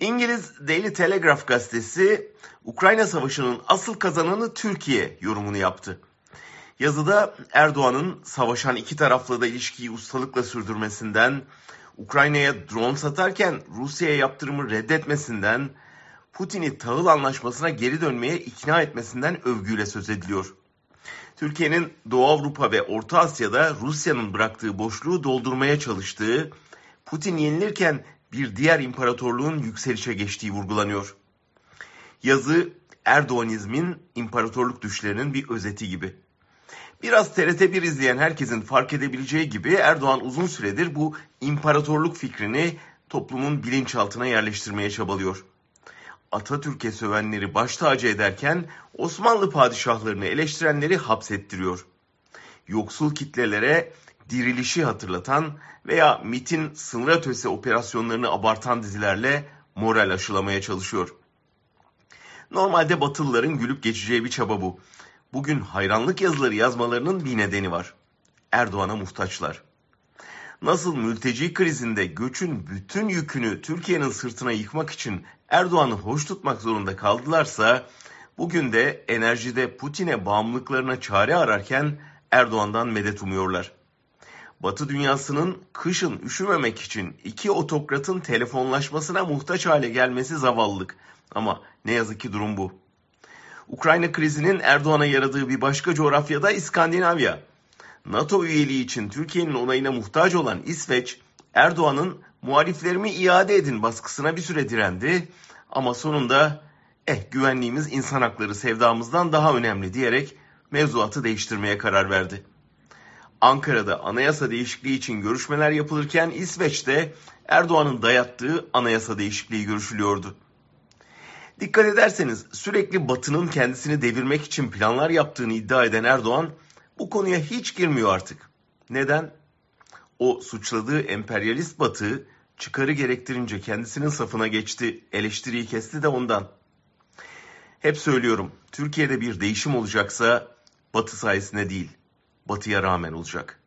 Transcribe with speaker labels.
Speaker 1: İngiliz Daily Telegraph gazetesi Ukrayna Savaşı'nın asıl kazananı Türkiye yorumunu yaptı. Yazıda Erdoğan'ın savaşan iki tarafla da ilişkiyi ustalıkla sürdürmesinden, Ukrayna'ya drone satarken Rusya'ya yaptırımı reddetmesinden, Putin'i tahıl anlaşmasına geri dönmeye ikna etmesinden övgüyle söz ediliyor. Türkiye'nin Doğu Avrupa ve Orta Asya'da Rusya'nın bıraktığı boşluğu doldurmaya çalıştığı, Putin yenilirken bir diğer imparatorluğun yükselişe geçtiği vurgulanıyor. Yazı Erdoğanizmin imparatorluk düşlerinin bir özeti gibi. Biraz TRT1 izleyen herkesin fark edebileceği gibi Erdoğan uzun süredir bu imparatorluk fikrini toplumun bilinçaltına yerleştirmeye çabalıyor. Atatürk'e sövenleri baş tacı ederken Osmanlı padişahlarını eleştirenleri hapsettiriyor. Yoksul kitlelere dirilişi hatırlatan veya MIT'in sınır ötesi operasyonlarını abartan dizilerle moral aşılamaya çalışıyor. Normalde Batılıların gülüp geçeceği bir çaba bu. Bugün hayranlık yazıları yazmalarının bir nedeni var. Erdoğan'a muhtaçlar. Nasıl mülteci krizinde göçün bütün yükünü Türkiye'nin sırtına yıkmak için Erdoğan'ı hoş tutmak zorunda kaldılarsa, bugün de enerjide Putin'e bağımlılıklarına çare ararken Erdoğan'dan medet umuyorlar. Batı dünyasının kışın üşümemek için iki otokratın telefonlaşmasına muhtaç hale gelmesi zavallılık. Ama ne yazık ki durum bu. Ukrayna krizinin Erdoğan'a yaradığı bir başka coğrafyada İskandinavya. NATO üyeliği için Türkiye'nin onayına muhtaç olan İsveç, Erdoğan'ın muhaliflerimi iade edin baskısına bir süre direndi. Ama sonunda eh güvenliğimiz insan hakları sevdamızdan daha önemli diyerek mevzuatı değiştirmeye karar verdi. Ankara'da anayasa değişikliği için görüşmeler yapılırken İsveç'te Erdoğan'ın dayattığı anayasa değişikliği görüşülüyordu. Dikkat ederseniz sürekli Batı'nın kendisini devirmek için planlar yaptığını iddia eden Erdoğan bu konuya hiç girmiyor artık. Neden? O suçladığı emperyalist Batı çıkarı gerektirince kendisinin safına geçti, eleştiriyi kesti de ondan. Hep söylüyorum, Türkiye'de bir değişim olacaksa Batı sayesinde değil, Batı'ya rağmen olacak.